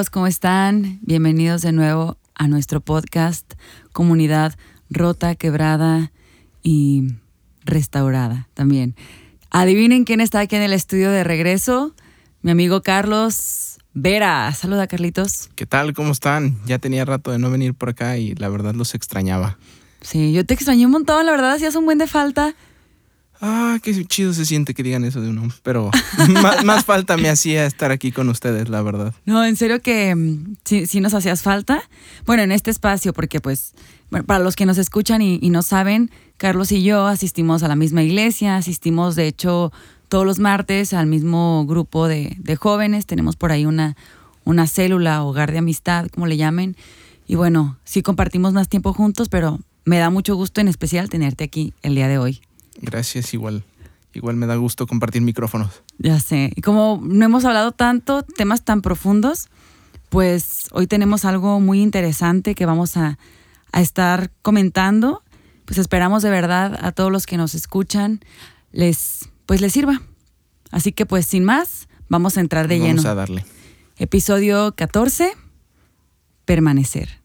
Amigos, ¿cómo están? Bienvenidos de nuevo a nuestro podcast Comunidad Rota, Quebrada y Restaurada también. Adivinen quién está aquí en el estudio de regreso. Mi amigo Carlos Vera. Saluda Carlitos. ¿Qué tal? ¿Cómo están? Ya tenía rato de no venir por acá y la verdad los extrañaba. Sí, yo te extrañé un montón, la verdad hacías un buen de falta. Ah, qué chido se siente que digan eso de uno. Pero más, falta me hacía estar aquí con ustedes, la verdad. No, en serio que mm, sí, nos hacías falta. Bueno, en este espacio, porque pues, para los que nos escuchan y, no saben, Carlos y yo asistimos a la misma iglesia, asistimos de hecho todos los martes al mismo grupo de, de jóvenes. Tenemos por ahí una, una célula, hogar de amistad, como le llamen. Y bueno, sí compartimos más tiempo juntos, pero me da mucho gusto en especial tenerte aquí el día de hoy. Gracias, igual. Igual me da gusto compartir micrófonos. Ya sé. Y como no hemos hablado tanto, temas tan profundos, pues hoy tenemos algo muy interesante que vamos a, estar comentando. Pues esperamos de verdad a todos los que nos escuchan les pues les sirva. Así que pues sin más, vamos a entrar de lleno. Vamos a darle. Episodio 14, permanecer.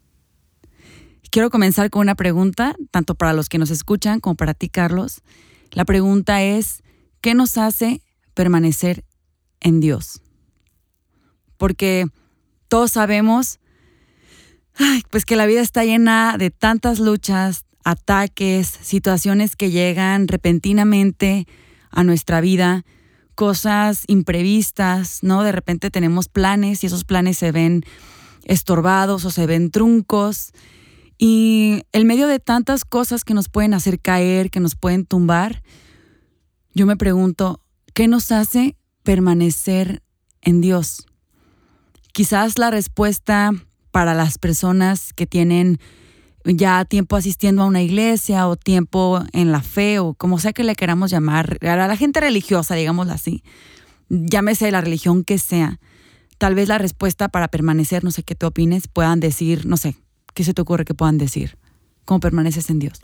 Quiero comenzar con una pregunta, tanto para los que nos escuchan como para ti, Carlos. La pregunta es, ¿qué nos hace permanecer en Dios? Porque todos sabemos, pues que la vida está llena de tantas luchas, ataques, situaciones que llegan repentinamente a nuestra vida, cosas imprevistas, ¿no? De repente tenemos planes y esos planes se ven estorbados o se ven truncos y en medio de tantas cosas que nos pueden hacer caer, que nos pueden tumbar, yo me pregunto, ¿qué nos hace permanecer en Dios? Quizás la respuesta para las personas que tienen ya tiempo asistiendo a una iglesia o tiempo en la fe o como sea que le queramos llamar, a la gente religiosa, digámoslo así, llámese la religión que sea, tal vez la respuesta para permanecer, no sé qué te opines, puedan decir, no sé, ¿Qué se te ocurre que puedan decir? ¿Cómo permaneces en Dios?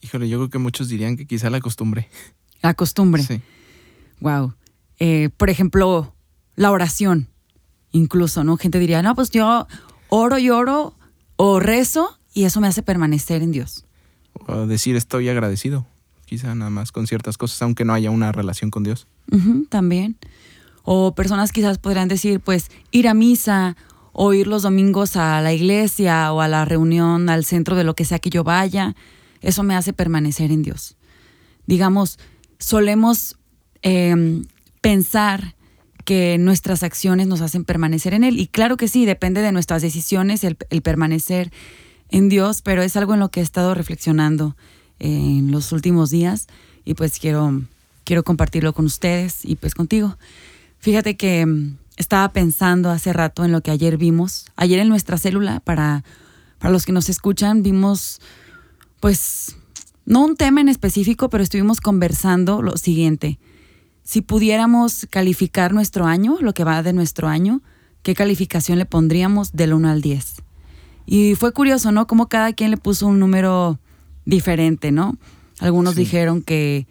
Híjole, yo creo que muchos dirían que quizá la costumbre. La costumbre. Sí. Wow. Eh, por ejemplo, la oración, incluso, ¿no? Gente diría, no, pues yo oro y oro o rezo y eso me hace permanecer en Dios. O decir estoy agradecido, quizá nada más con ciertas cosas, aunque no haya una relación con Dios. también. O personas quizás podrían decir, pues, ir a misa o ir los domingos a la iglesia o a la reunión, al centro de lo que sea que yo vaya, eso me hace permanecer en Dios. Digamos, solemos em, pensar que nuestras acciones nos hacen permanecer en Él. Y claro que sí, depende de nuestras decisiones el, permanecer en Dios, pero es algo en lo que he estado reflexionando en los últimos días y pues quiero, quiero compartirlo con ustedes y pues contigo. Fíjate que em, estaba pensando hace rato en lo que ayer vimos. Ayer en nuestra célula, para, para los que nos escuchan, vimos, pues, no un tema en específico, pero estuvimos conversando lo siguiente. Si pudiéramos calificar nuestro año, lo que va de nuestro año, ¿qué calificación le pondríamos del 1 al 10? Y fue curioso, ¿no? Como cada quien le puso un número diferente, ¿no? Algunos dijeron que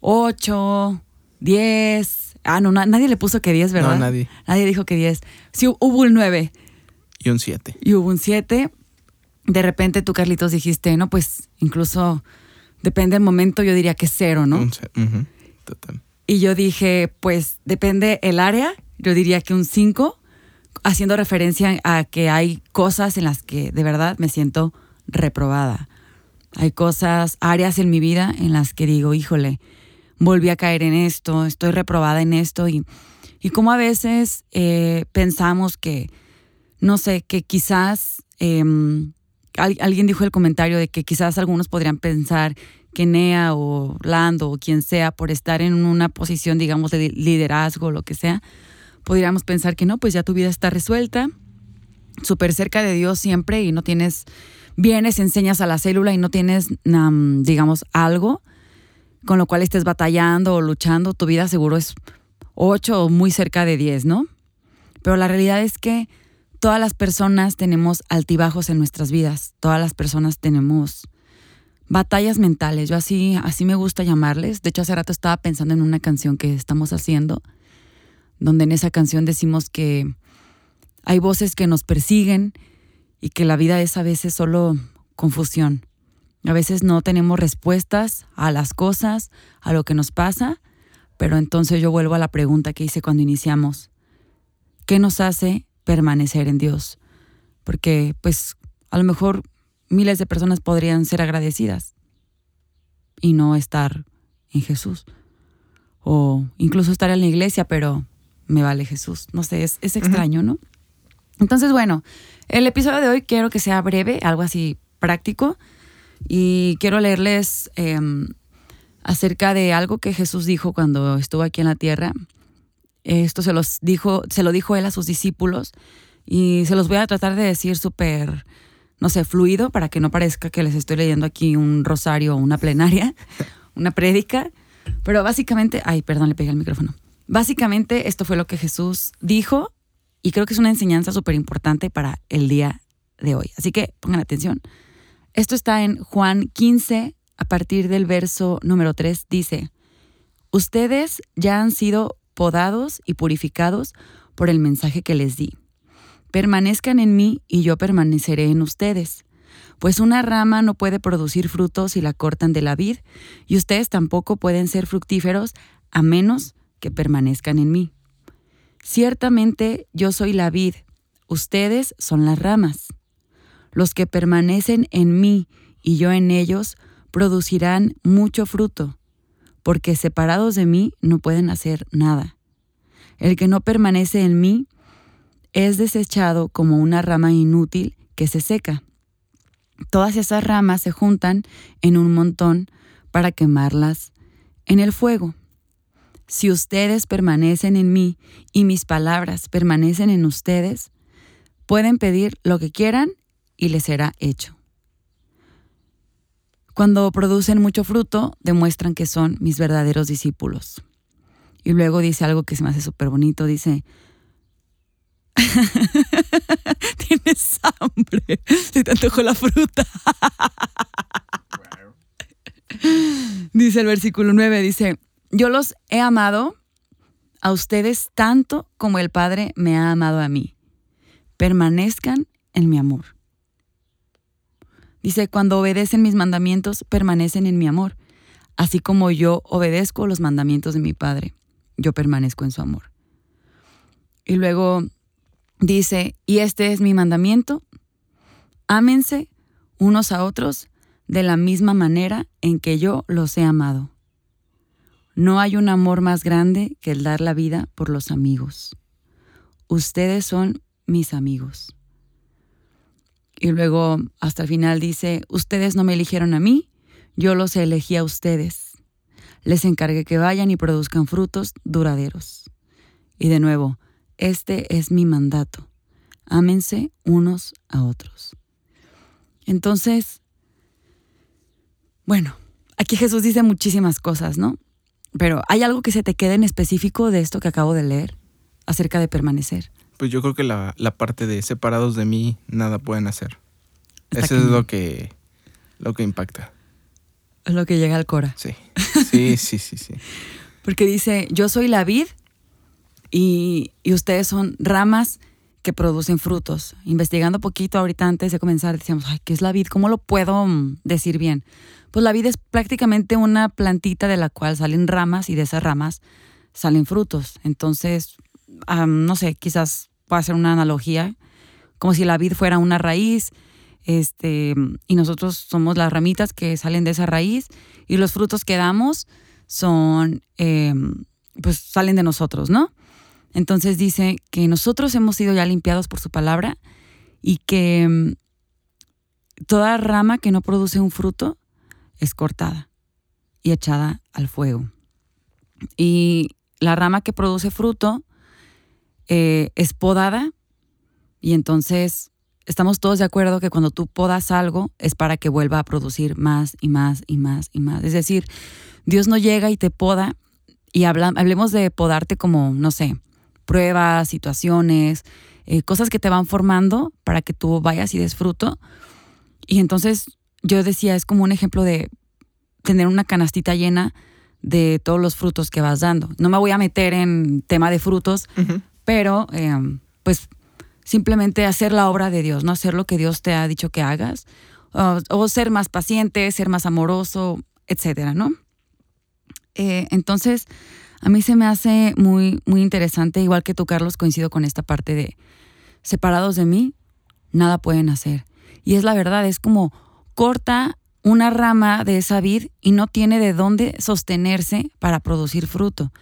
8, 10, Ah, no, nadie le puso que 10, ¿verdad? No, nadie. Nadie dijo que 10. Sí, hubo un 9. Y un 7. Y hubo un 7. De repente tú, Carlitos, dijiste, no, pues incluso depende del momento, yo diría que cero, ¿no? Un Total. Y yo dije, pues depende el área, yo diría que un 5, haciendo referencia a que hay cosas en las que de verdad me siento reprobada. Hay cosas, áreas en mi vida en las que digo, híjole, volví a caer en esto, estoy reprobada en esto y, y como a veces eh, pensamos que, no sé, que quizás, em, alguien dijo el comentario de que quizás algunos podrían pensar que Nea o Lando o quien sea, por estar en una posición, digamos, de liderazgo o lo que sea, podríamos pensar que no, pues ya tu vida está resuelta, súper cerca de Dios siempre y no tienes, vienes, enseñas a la célula y no tienes, digamos, algo con lo cual estés batallando o luchando, tu vida seguro es 8 o muy cerca de 10, ¿no? Pero la realidad es que todas las personas tenemos altibajos en nuestras vidas, todas las personas tenemos batallas mentales, yo así, así me gusta llamarles. De hecho, hace rato estaba pensando en una canción que estamos haciendo, donde en esa canción decimos que Hay voces que nos persiguen y que la vida es a veces solo confusión. A veces no tenemos respuestas a las cosas, a lo que nos pasa, pero entonces yo vuelvo a la pregunta que hice cuando iniciamos. ¿Qué nos hace permanecer en Dios? Porque pues a lo mejor miles de personas podrían ser agradecidas y no estar en Jesús. O incluso estar en la iglesia, pero me vale Jesús. No sé, es, extraño, ¿no? Entonces, bueno, el episodio de hoy quiero que sea breve, algo así práctico, y quiero leerles em, acerca de algo que Jesús dijo cuando estuvo aquí en la tierra. Esto se los dijo, se lo dijo él a sus discípulos, y se los voy a tratar de decir súper, no sé, fluido, para que no parezca que les estoy leyendo aquí un rosario o una plenaria, una prédica. Pero básicamente, ay, perdón, le pegué el micrófono. Básicamente esto fue lo que Jesús dijo y creo que es una enseñanza súper importante para el día de hoy. Así que pongan atención. Esto está en Juan 15, a partir del verso número 3, dice, Ustedes ya han sido podados y purificados por el mensaje que les di. Permanezcan en mí y yo permaneceré en ustedes. Pues una rama no puede producir frutos si la cortan de la vid, y ustedes tampoco pueden ser fructíferos a menos que permanezcan en mí. Ciertamente yo soy la vid, ustedes son las ramas. Los que permanecen en mí y yo en ellos producirán mucho fruto, porque separados de mí no pueden hacer nada. El que no permanece en mí es desechado como una rama inútil que se seca. Todas esas ramas se juntan en un montón para quemarlas en el fuego. Si ustedes permanecen en mí y mis palabras permanecen en ustedes, pueden pedir lo que quieran y les será hecho. Cuando producen mucho fruto, demuestran que son mis verdaderos discípulos. Y luego dice algo que se me hace súper bonito, dice, tienes hambre, si te antojó la fruta. dice el versículo 9, dice, yo los he amado a ustedes tanto como el Padre me ha amado a mí. Permanezcan en mi amor. Dice, cuando obedecen mis mandamientos, permanecen en mi amor, así como yo obedezco los mandamientos de mi Padre. Yo permanezco en su amor. Y luego dice, y este es mi mandamiento, ámense unos a otros de la misma manera en que yo los he amado. No hay un amor más grande que el dar la vida por los amigos. Ustedes son mis amigos. Y luego hasta el final dice, ustedes no me eligieron a mí, yo los elegí a ustedes. Les encargué que vayan y produzcan frutos duraderos. Y de nuevo, este es mi mandato. Ámense unos a otros. Entonces, bueno, aquí Jesús dice muchísimas cosas, ¿no? Pero ¿hay algo que se te quede en específico de esto que acabo de leer acerca de permanecer? Pues yo creo que la, parte de separados de mí nada pueden hacer. Eso es lo que, lo que impacta. Es lo que llega al cora. Sí, sí, sí, sí, sí. Porque dice, yo soy la vid y, y, ustedes son ramas que producen frutos. Investigando poquito ahorita antes de comenzar, decíamos, ay, ¿qué es la vid? ¿Cómo lo puedo mm, decir bien? Pues la vid es prácticamente una plantita de la cual salen ramas y de esas ramas salen frutos. Entonces, no sé, quizás pueda ser una analogía, como si la vid fuera una raíz, este, y nosotros somos las ramitas que salen de esa raíz, y los frutos que damos son, em, pues salen de nosotros, ¿no? Entonces dice que nosotros hemos sido ya limpiados por su palabra y que em, toda rama que no produce un fruto es cortada y echada al fuego. Y la rama que produce fruto eh, es podada y entonces estamos todos de acuerdo que cuando tú podas algo es para que vuelva a producir más y más y más y más. Es decir, Dios no llega y te poda y hablemos de podarte como, no sé, pruebas, situaciones, eh, cosas que te van formando para que tú vayas y des fruto. Y entonces yo decía, es como un ejemplo de tener una canastita llena de todos los frutos que vas dando. No me voy a meter en tema de frutos, pero em, pues simplemente hacer la obra de Dios, no hacer lo que Dios te ha dicho que hagas, o, ser más paciente, ser más amoroso, etcétera, ¿no? Eh, entonces, a mí se me hace muy, muy interesante, igual que tú, Carlos, coincido con esta parte de separados de mí, nada pueden hacer. Y es la verdad, es como corta una rama de esa vid y no tiene de dónde sostenerse para producir fruto.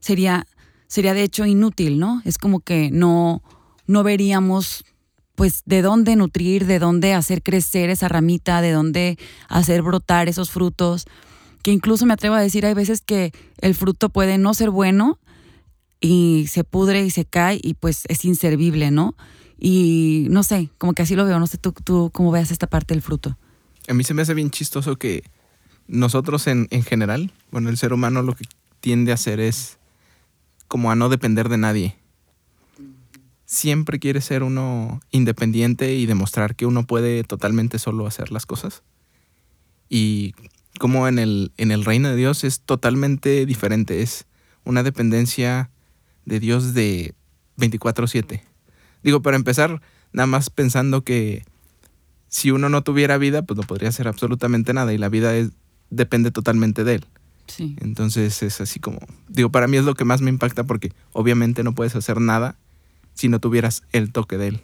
Sería, sería de hecho inútil, ¿no? Es como que no, no veríamos pues de dónde nutrir, de dónde hacer crecer esa ramita, de dónde hacer brotar esos frutos, que incluso me atrevo a decir, hay veces que el fruto puede no ser bueno y se pudre y se cae y pues es inservible, ¿no? Y no sé, como que así lo veo, no sé tú, tú cómo veas esta parte del fruto. A mí se me hace bien chistoso que nosotros en, en general, bueno, el ser humano lo que tiende a hacer es como a no depender de nadie. Siempre quiere ser uno independiente y demostrar que uno puede totalmente solo hacer las cosas. Y como en el, en el reino de Dios es totalmente diferente, es una dependencia de Dios de 24/7. Digo, para empezar, nada más pensando que si uno no tuviera vida, pues no podría hacer absolutamente nada y la vida depende totalmente de él. Sí. Entonces es así como, digo, para mí es lo que más me impacta porque obviamente no puedes hacer nada si no tuvieras el toque de él.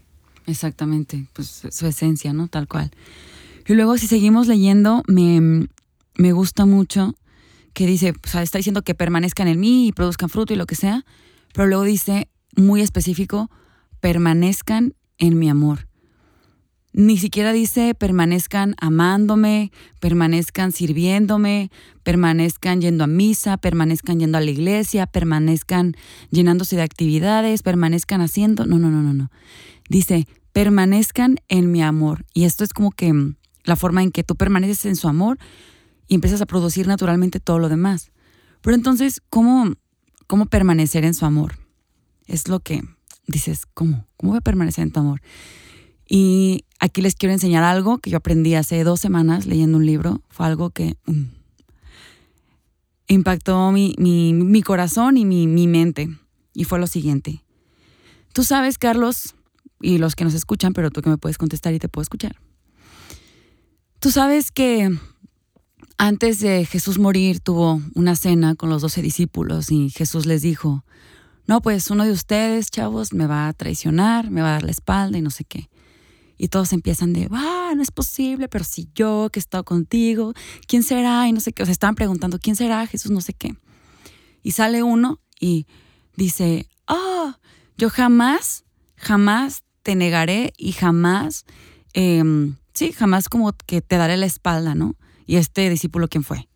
Exactamente, pues su esencia, ¿no? Tal cual. Y luego si seguimos leyendo, me, me gusta mucho que dice, o sea, está diciendo que permanezcan en mí y produzcan fruto y lo que sea, pero luego dice muy específico, permanezcan en mi amor. Ni siquiera dice permanezcan amándome, permanezcan sirviéndome, permanezcan yendo a misa, permanezcan yendo a la iglesia, permanezcan llenándose de actividades, permanezcan haciendo. No, no, no, no, no. Dice permanezcan en mi amor. Y esto es como que mm, la forma en que tú permaneces en su amor y empiezas a producir naturalmente todo lo demás. Pero entonces, ¿cómo, cómo permanecer en su amor? Es lo que dices, ¿cómo? ¿Cómo voy a permanecer en tu amor? Y aquí les quiero enseñar algo que yo aprendí hace dos semanas leyendo un libro. Fue algo que mm, impactó mi, mi, corazón y mi, mi mente. Y fue lo siguiente. Tú sabes, Carlos, y los que nos escuchan, pero tú que me puedes contestar y te puedo escuchar. Tú sabes que antes de Jesús morir tuvo una cena con los doce discípulos y Jesús les dijo, no, pues uno de ustedes, chavos, me va a traicionar, me va a dar la espalda y no sé qué. Y todos empiezan de, ah, no es posible, pero si yo que he estado contigo, ¿quién será? Y no sé qué. O sea, estaban preguntando, ¿quién será Jesús? No sé qué. Y sale uno y dice, ah, yo jamás, jamás te negaré y jamás, em, sí, jamás como que te daré la espalda, ¿no? Y este discípulo, ¿quién fue?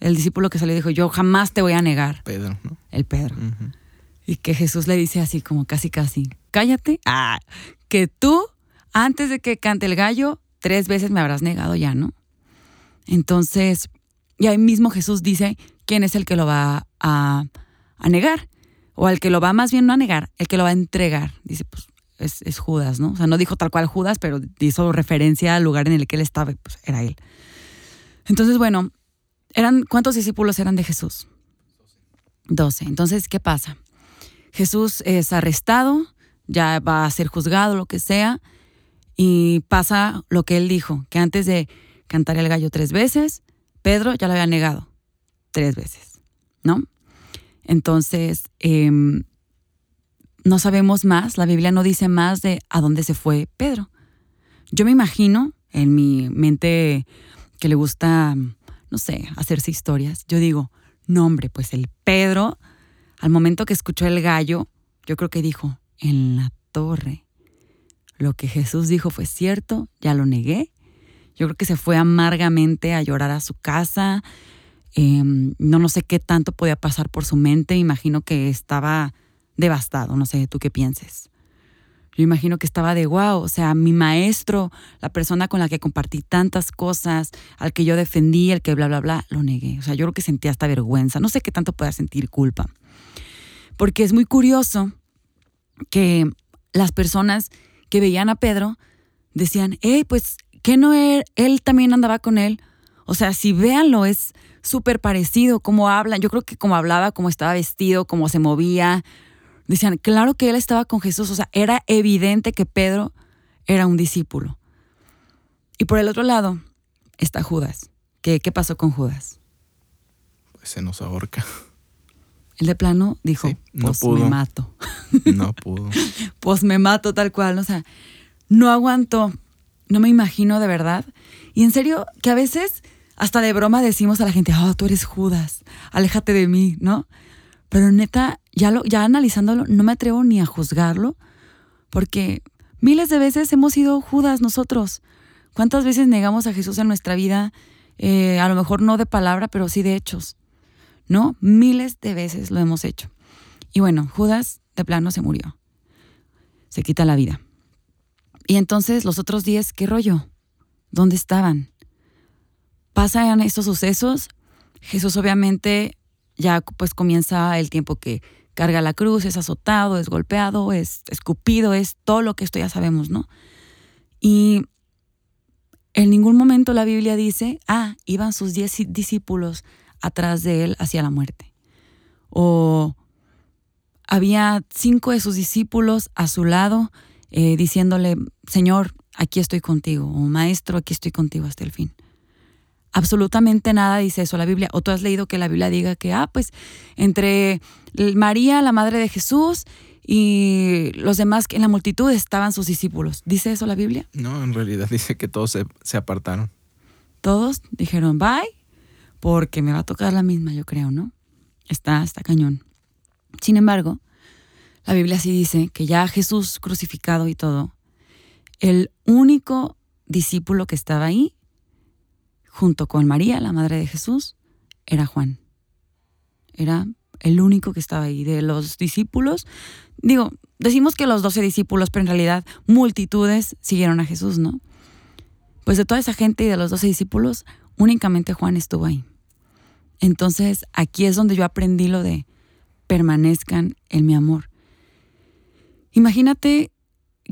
El discípulo que salió dijo, yo jamás te voy a negar. Pedro, ¿no? El Pedro. Y que Jesús le dice así como casi, casi, cállate. Ah, que tú, antes de que cante el gallo, tres veces me habrás negado ya, ¿no? Entonces, y ahí mismo Jesús dice quién es el que lo va a, negar, o al que lo va más bien no a negar, el que lo va a entregar. Dice, pues es, Judas, ¿no? O sea, no dijo tal cual Judas, pero hizo referencia al lugar en el que él estaba, pues era él. Entonces, bueno, eran ¿cuántos discípulos eran de Jesús? Doce. Entonces, ¿qué pasa? Jesús es arrestado, ya va a ser juzgado, lo que sea, y pasa lo que él dijo, que antes de cantar el gallo tres veces, Pedro ya lo había negado tres veces, ¿no? Entonces, em, no sabemos más, la Biblia no dice más de a dónde se fue Pedro. Yo me imagino, en mi mente que le gusta, no sé, hacerse historias, yo digo, no hombre, pues el Pedro, al momento que escuchó el gallo, yo creo que dijo, en la torre. Lo que Jesús dijo fue cierto, ya lo negué. Yo creo que se fue amargamente a llorar a su casa. Em, no, no sé qué tanto podía pasar por su mente. Imagino que estaba devastado. No sé, tú qué pienses. Yo imagino que estaba de wow, o sea, mi maestro, la persona con la que compartí tantas cosas, al que yo defendí, el que bla, bla, bla, lo negué. O sea, yo creo que sentía hasta vergüenza. No sé qué tanto pueda sentir culpa. Porque es muy curioso que las personas que veían a Pedro decían, hey, pues, ¿qué no él, er-, él también andaba con él? O sea, si véanlo, es súper parecido, cómo hablan. Yo creo que como hablaba, cómo estaba vestido, cómo se movía. Decían, claro que él estaba con Jesús, o sea, era evidente que Pedro era un discípulo. Y por el otro lado está Judas. ¿Qué, qué pasó con Judas? Pues se nos ahorca. El de plano dijo, Sí, no pues pudo. me mato. No pudo. pues me mato tal cual. O sea, no aguanto. No me imagino de verdad. Y en serio, que a veces hasta de broma decimos a la gente, oh, tú eres Judas, aléjate de mí, ¿no? Pero neta, ya, lo, ya analizándolo, no me atrevo ni a juzgarlo, porque miles de veces hemos sido Judas nosotros. ¿Cuántas veces negamos a Jesús en nuestra vida? Eh, a lo mejor no de palabra, pero sí de hechos. ¿No? Miles de veces lo hemos hecho. Y bueno, Judas de plano se murió. Se quita la vida. Y entonces los otros diez, ¿qué rollo? ¿Dónde estaban? Pasan estos sucesos. Jesús obviamente ya pues comienza el tiempo que carga la cruz, es azotado, es golpeado, es escupido, es todo lo que esto ya sabemos, ¿no? Y en ningún momento la Biblia dice, ah, iban sus diez discípulos atrás de él hacia la muerte. O había cinco de sus discípulos a su lado eh, diciéndole, Señor, aquí estoy contigo, o Maestro, aquí estoy contigo hasta el fin. Absolutamente nada dice eso la Biblia. O tú has leído que la Biblia diga que, ah, pues entre María, la madre de Jesús, y los demás en la multitud estaban sus discípulos. ¿Dice eso la Biblia? No, en realidad dice que todos se, se apartaron. Todos dijeron, bye, porque me va a tocar la misma, yo creo, ¿no? Está, está cañón. Sin embargo, la Biblia sí dice que ya Jesús crucificado y todo, el único discípulo que estaba ahí, junto con María, la madre de Jesús, era Juan. Era el único que estaba ahí. De los discípulos, digo, decimos que los doce discípulos, pero en realidad multitudes siguieron a Jesús, ¿no? Pues de toda esa gente y de los doce discípulos, únicamente Juan estuvo ahí. Entonces, aquí es donde yo aprendí lo de permanezcan en mi amor. Imagínate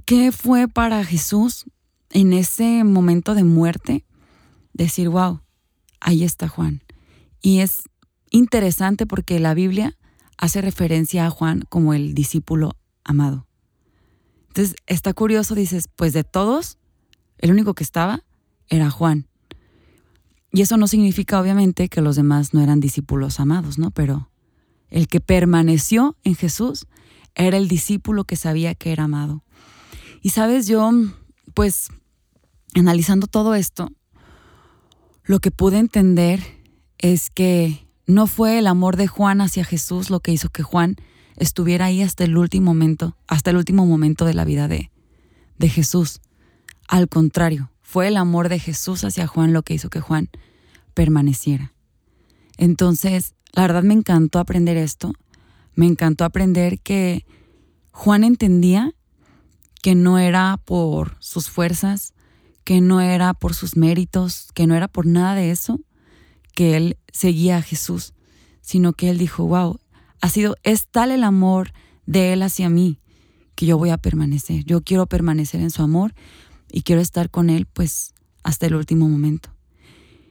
qué fue para Jesús en ese momento de muerte decir, wow, ahí está Juan. Y es interesante porque la Biblia hace referencia a Juan como el discípulo amado. Entonces, está curioso, dices, pues de todos, el único que estaba era Juan. Y eso no significa, obviamente, que los demás no eran discípulos amados, ¿no? Pero el que permaneció en Jesús era el discípulo que sabía que era amado. Y sabes, yo, pues, analizando todo esto, lo que pude entender es que no fue el amor de Juan hacia Jesús lo que hizo que Juan estuviera ahí hasta el último momento, hasta el último momento de la vida de, de Jesús. Al contrario, fue el amor de Jesús hacia Juan lo que hizo que Juan permaneciera. Entonces, la verdad me encantó aprender esto. Me encantó aprender que Juan entendía que no era por sus fuerzas, que no era por sus méritos, que no era por nada de eso, que él seguía a Jesús, sino que él dijo, wow, ha sido, es tal el amor de él hacia mí que yo voy a permanecer. Yo quiero permanecer en su amor y quiero estar con él pues hasta el último momento.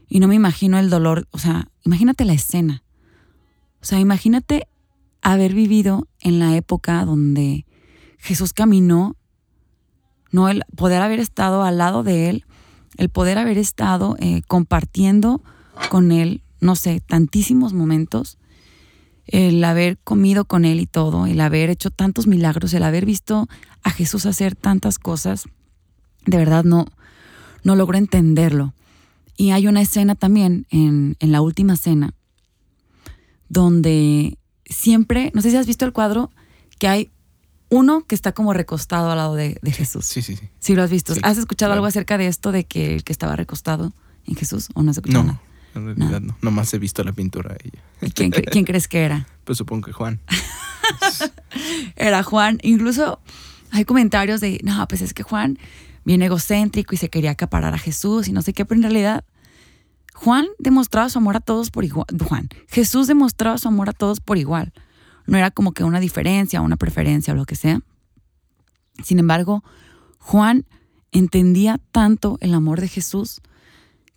Y no me imagino el dolor, o sea, imagínate la escena. O sea, imagínate haber vivido en la época donde Jesús caminó, no el poder haber estado al lado de él, el poder haber estado eh, compartiendo con él, no sé, tantísimos momentos, el haber comido con él y todo, el haber hecho tantos milagros, el haber visto a Jesús hacer tantas cosas, de verdad no, no logro entenderlo. Y hay una escena también en, en la última cena donde siempre, no sé si has visto el cuadro, que hay uno que está como recostado al lado de, de Jesús. Sí, sí, sí. Sí, lo has visto. Sí, ¿Has escuchado claro. algo acerca de esto, de que el que estaba recostado en Jesús? ¿O no has escuchado No, nada? en realidad no. Nomás he visto la pintura de ella. ¿Y ¿Quién, quién crees que era? Pues supongo que Juan. Era Juan. Incluso hay comentarios de, no, pues es que Juan bien egocéntrico y se quería acaparar a Jesús y no sé qué, pero en realidad Juan demostraba su amor a todos por igual. Juan, Jesús demostraba su amor a todos por igual. No era como que una diferencia, una preferencia o lo que sea. Sin embargo, Juan entendía tanto el amor de Jesús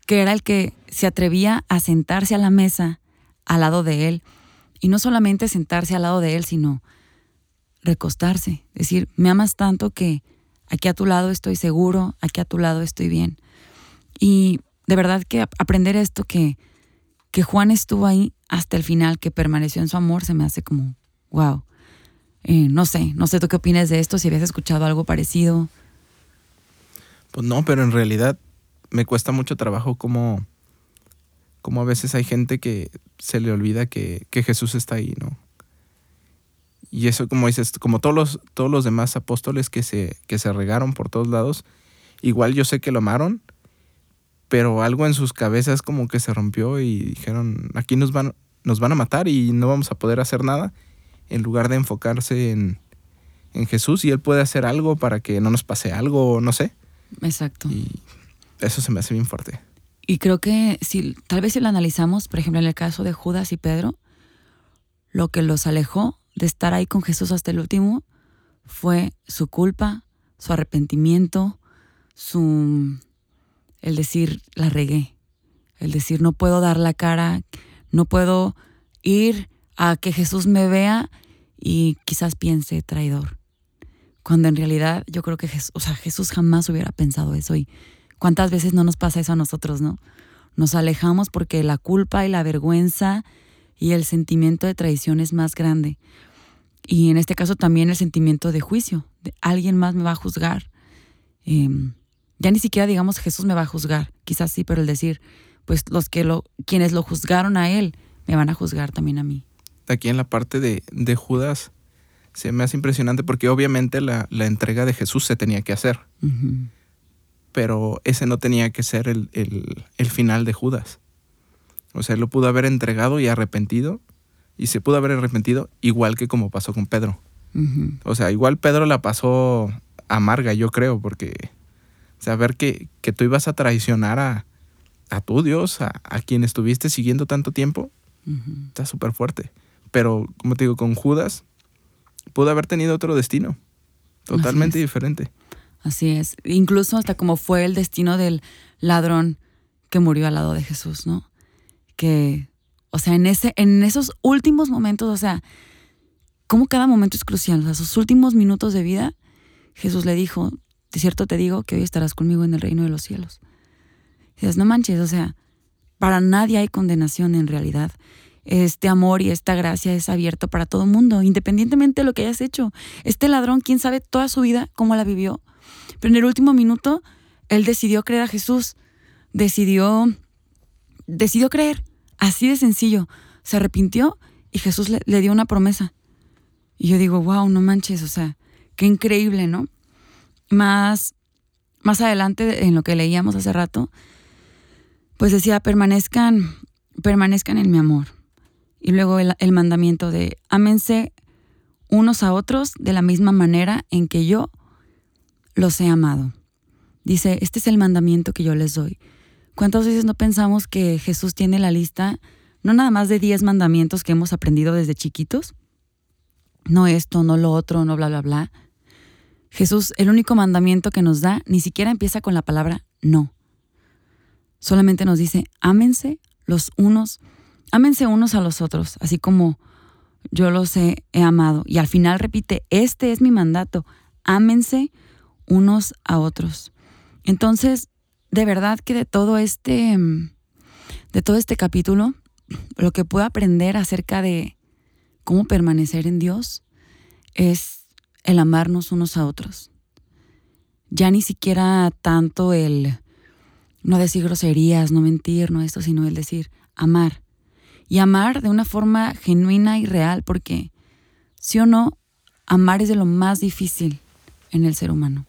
que era el que se atrevía a sentarse a la mesa al lado de él. Y no solamente sentarse al lado de él, sino recostarse, decir, me amas tanto que aquí a tu lado estoy seguro, aquí a tu lado estoy bien. Y de verdad que aprender esto que, que Juan estuvo ahí hasta el final, que permaneció en su amor, se me hace como, wow. Eh, no sé, no sé tú qué opinas de esto, si habías escuchado algo parecido. Pues no, pero en realidad me cuesta mucho trabajo como, como a veces hay gente que se le olvida que, que Jesús está ahí, ¿no? Y eso, como dices, como todos los, todos los demás apóstoles que se, que se regaron por todos lados, igual yo sé que lo amaron, pero algo en sus cabezas como que se rompió y dijeron, aquí nos van, nos van a matar y no vamos a poder hacer nada, en lugar de enfocarse en, en Jesús y Él puede hacer algo para que no nos pase algo, no sé. Exacto. Y eso se me hace bien fuerte. Y creo que si tal vez si lo analizamos, por ejemplo, en el caso de Judas y Pedro, lo que los alejó de estar ahí con Jesús hasta el último fue su culpa, su arrepentimiento, su el decir la regué, el decir no puedo dar la cara, no puedo ir a que Jesús me vea y quizás piense traidor. Cuando en realidad yo creo que Jesús, o sea, Jesús jamás hubiera pensado eso y cuántas veces no nos pasa eso a nosotros, ¿no? Nos alejamos porque la culpa y la vergüenza y el sentimiento de traición es más grande. Y en este caso también el sentimiento de juicio, de alguien más me va a juzgar. Em, ya ni siquiera digamos Jesús me va a juzgar, quizás sí, pero el decir, pues los que lo, quienes lo juzgaron a él, me van a juzgar también a mí. Aquí en la parte de, de Judas se me hace impresionante porque obviamente la, la, entrega de Jesús se tenía que hacer, pero ese no tenía que ser el, el, el final de Judas. O sea, él lo pudo haber entregado y arrepentido, y se pudo haber arrepentido igual que como pasó con Pedro. O sea, igual Pedro la pasó amarga, yo creo, porque saber que, que tú ibas a traicionar a, a tu Dios, a, a, quien estuviste siguiendo tanto tiempo, está súper fuerte. Pero, como te digo, con Judas pudo haber tenido otro destino, totalmente Así diferente. Así es. Incluso hasta como fue el destino del ladrón que murió al lado de Jesús, ¿no? Que, o sea, en, ese, en esos últimos momentos, o sea, como cada momento es crucial, o sea, sus últimos minutos de vida, Jesús le dijo, de cierto te digo que hoy estarás conmigo en el reino de los cielos. Y dices, no manches, o sea, para nadie hay condenación en realidad. Este amor y esta gracia es abierto para todo el mundo, independientemente de lo que hayas hecho. Este ladrón, quién sabe toda su vida cómo la vivió. Pero en el último minuto, él decidió creer a Jesús. Decidió, decidió creer. Así de sencillo. Se arrepintió y Jesús le, dio una promesa. Y yo digo, wow, no manches, o sea, qué increíble, ¿no? más, más adelante en lo que leíamos hace rato, pues decía, permanezcan, permanezcan en mi amor. Y luego el, el, mandamiento de, ámense unos a otros de la misma manera en que yo los he amado. Dice, este es el mandamiento que yo les doy. ¿Cuántas veces no pensamos que Jesús tiene la lista, no nada más de 10 mandamientos que hemos aprendido desde chiquitos? No esto, no lo otro, no bla, bla, bla. Jesús, el único mandamiento que nos da, ni siquiera empieza con la palabra no. Solamente nos dice, ámense los unos, ámense unos a los otros, así como yo los he, he amado. Y al final repite, este es mi mandato, ámense unos a otros. Entonces, de verdad que de todo este, de todo este capítulo, lo que puedo aprender acerca de cómo permanecer en Dios es el amarnos unos a otros. Ya ni siquiera tanto el no decir groserías, no mentir, no esto, sino el decir amar. Y amar de una forma genuina y real, porque sí o no, amar es de lo más difícil en el ser humano.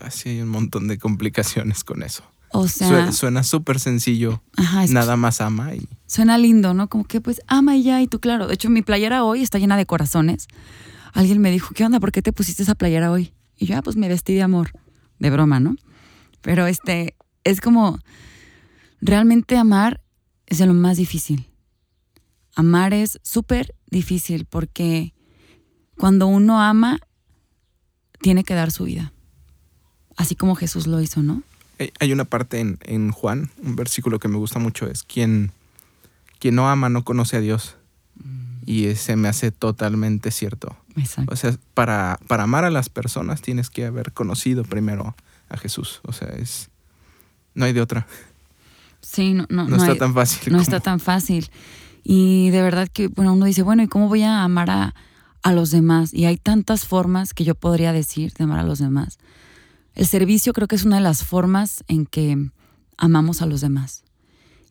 Así hay un montón de complicaciones con eso. O sea, suena súper sencillo. Ajá, es Nada más ama y Suena lindo, ¿no? Como que pues ama y ya, y tú claro. De hecho, mi playera hoy está llena de corazones. Alguien me dijo, ¿qué onda? ¿Por qué te pusiste esa playera hoy? Y yo, ah, pues me vestí de amor. De broma, ¿no? Pero este, es como, realmente amar es de lo más difícil. Amar es súper difícil porque cuando uno ama, tiene que dar su vida. Así como Jesús lo hizo, ¿no? Hay una parte en, en Juan, un versículo que me gusta mucho, es quien, quien no ama no conoce a Dios. Y se me hace totalmente cierto. Exacto. O sea, para, para amar a las personas tienes que haber conocido primero a Jesús. O sea, es. No hay de otra. Sí, no, no, No, está tan fácil. no como- está tan fácil. Y de verdad que, bueno, uno dice, bueno, ¿y cómo voy a amar a, a los demás? Y hay tantas formas que yo podría decir de amar a los demás. El servicio creo que es una de las formas en que amamos a los demás.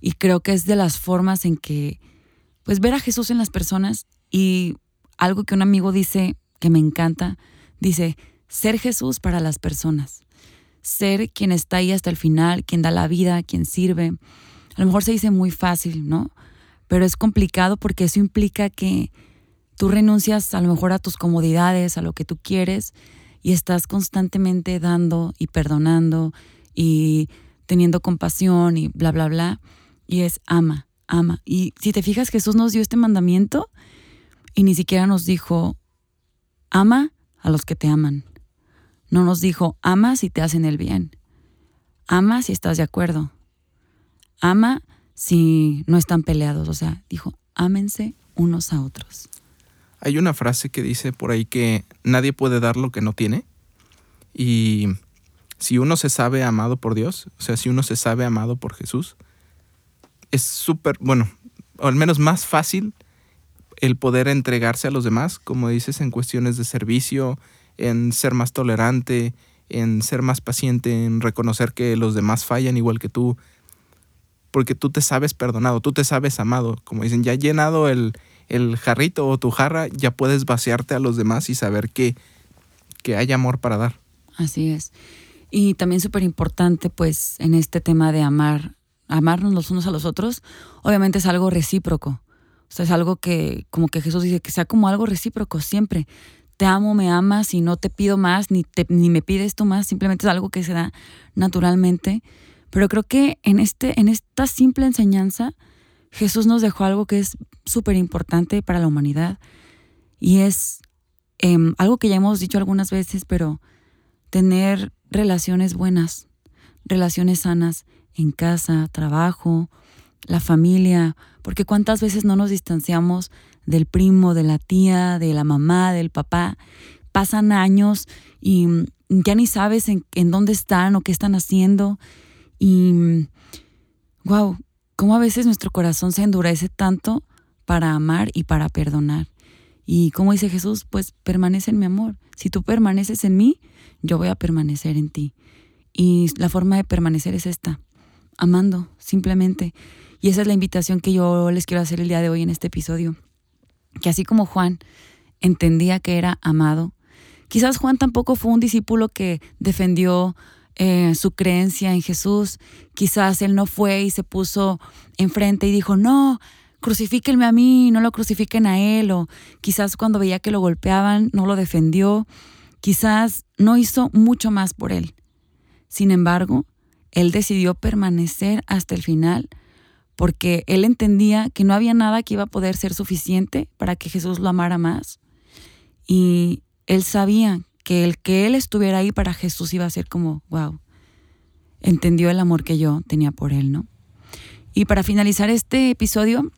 Y creo que es de las formas en que, pues, ver a Jesús en las personas y algo que un amigo dice que me encanta, dice, ser Jesús para las personas. Ser quien está ahí hasta el final, quien da la vida, quien sirve. A lo mejor se dice muy fácil, ¿no? Pero es complicado porque eso implica que tú renuncias a lo mejor a tus comodidades, a lo que tú quieres, y estás constantemente dando y perdonando y teniendo compasión y bla, bla, bla. Y es ama, ama. Y si te fijas, Jesús nos dio este mandamiento y ni siquiera nos dijo, ama a los que te aman. No nos dijo, ama si te hacen el bien. Ama si estás de acuerdo. Ama si no están peleados. O sea, dijo, ámense unos a otros. Hay una frase que dice por ahí que nadie puede dar lo que no tiene. Y si uno se sabe amado por Dios, o sea, si uno se sabe amado por Jesús, es súper, bueno, o al menos más fácil el poder entregarse a los demás, como dices, en cuestiones de servicio, en ser más tolerante, en ser más paciente, en reconocer que los demás fallan igual que tú, porque tú te sabes perdonado, tú te sabes amado, como dicen, ya llenado el, el jarrito o tu jarra, ya puedes vaciarte a los demás y saber que, que hay amor para dar. Así es. Y también súper importante, pues, en este tema de amar, amarnos los unos a los otros, obviamente es algo recíproco. O sea, es algo que, como que Jesús dice, que sea como algo recíproco siempre. Te amo, me amas y no te pido más, ni, te, ni me pides tú más, simplemente es algo que se da naturalmente. Pero creo que en, este, en esta simple enseñanza, Jesús nos dejó algo que es súper importante para la humanidad y es em, algo que ya hemos dicho algunas veces, pero tener relaciones buenas, relaciones sanas en casa, trabajo, la familia, porque cuántas veces no nos distanciamos del primo, de la tía, de la mamá, del papá. Pasan años y mm, ya ni sabes en, en dónde están o qué están haciendo. Y wow, cómo a veces nuestro corazón se endurece tanto para amar y para perdonar. Y como dice Jesús, pues permanece en mi amor. Si tú permaneces en mí, yo voy a permanecer en ti. Y la forma de permanecer es esta, amando, simplemente. Y esa es la invitación que yo les quiero hacer el día de hoy en este episodio. Que así como Juan entendía que era amado, quizás Juan tampoco fue un discípulo que defendió eh, su creencia en Jesús. Quizás él no fue y se puso enfrente y dijo, no, crucifíquenme a mí, no lo crucifiquen a él. O quizás cuando veía que lo golpeaban, no lo defendió. Quizás no hizo mucho más por él. Sin embargo, él decidió permanecer hasta el final porque él entendía que no había nada que iba a poder ser suficiente para que Jesús lo amara más. Y él sabía que el que él estuviera ahí para Jesús iba a ser como, wow, entendió el amor que yo tenía por él, ¿no? Y para finalizar este episodio,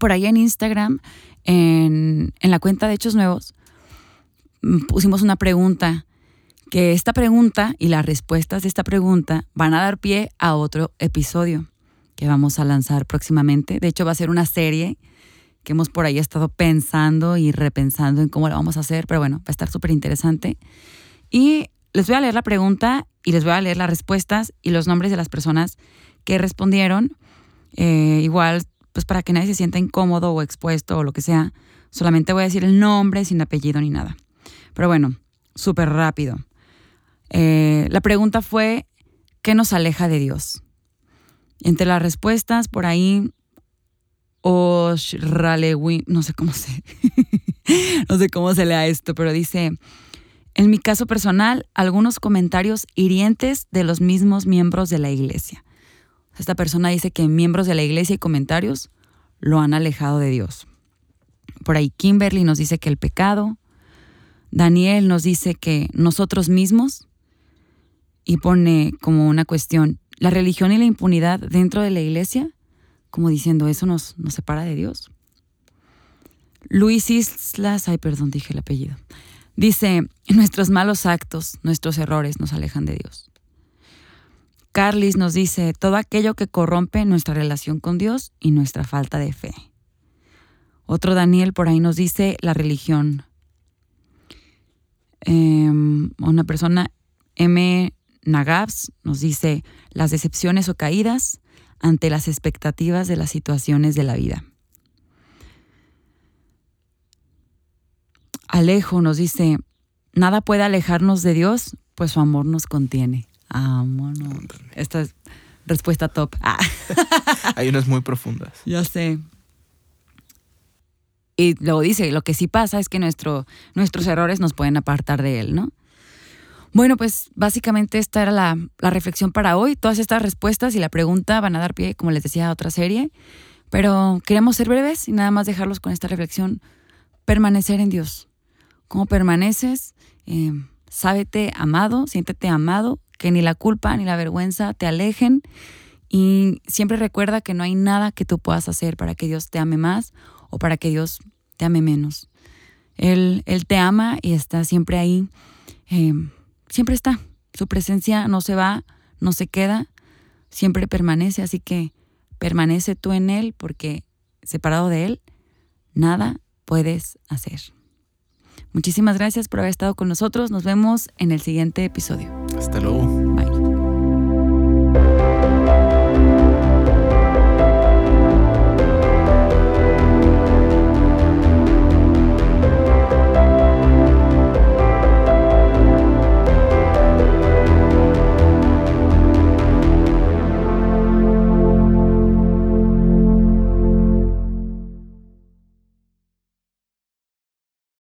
por ahí en Instagram, en, en la cuenta de Hechos Nuevos, mm, pusimos una pregunta, que esta pregunta y las respuestas de esta pregunta van a dar pie a otro episodio que vamos a lanzar próximamente. De hecho, va a ser una serie que hemos por ahí estado pensando y repensando en cómo la vamos a hacer, pero bueno, va a estar súper interesante. Y les voy a leer la pregunta y les voy a leer las respuestas y los nombres de las personas que respondieron. Eh, igual, pues para que nadie se sienta incómodo o expuesto o lo que sea, solamente voy a decir el nombre sin apellido ni nada. Pero bueno, súper rápido. Eh, la pregunta fue, ¿qué nos aleja de Dios? Entre las respuestas, por ahí, Oshralewi, no sé cómo se, no sé cómo se lea esto, pero dice, en mi caso personal, algunos comentarios hirientes de los mismos miembros de la iglesia. Esta persona dice que miembros de la iglesia y comentarios lo han alejado de Dios. Por ahí Kimberly nos dice que el pecado, Daniel nos dice que nosotros mismos, y pone como una cuestión, la religión y la impunidad dentro de la iglesia, como diciendo, eso nos, nos separa de Dios. Luis Islas, ay, perdón, dije el apellido. Dice, nuestros malos actos, nuestros errores nos alejan de Dios. Carlis nos dice, todo aquello que corrompe nuestra relación con Dios y nuestra falta de fe. Otro Daniel por ahí nos dice, la religión. Em, una persona, M. Nagabs, nos dice, las decepciones o caídas ante las expectativas de las situaciones de la vida. Alejo nos dice, nada puede alejarnos de Dios, pues su amor nos contiene. Vámonos. Esta es respuesta top. Ah. Hay unas muy profundas. Ya sé. Y luego dice, lo que sí pasa es que nuestro, nuestros errores nos pueden apartar de Él, ¿no? Bueno, pues básicamente esta era la, reflexión para hoy. Todas estas respuestas y la pregunta van a dar pie, como les decía, a otra serie. Pero queremos ser breves y nada más dejarlos con esta reflexión. Permanecer en Dios cómo permaneces, eh, sábete amado, siéntete amado, que ni la culpa ni la vergüenza te alejen y siempre recuerda que no hay nada que tú puedas hacer para que Dios te ame más o para que Dios te ame menos. Él, él te ama y está siempre ahí, eh, siempre está. Su presencia no se va, no se queda, siempre permanece, así que permanece tú en Él porque separado de Él, nada puedes hacer. Muchísimas gracias por haber estado con nosotros. Nos vemos en el siguiente episodio. Hasta luego. Bye.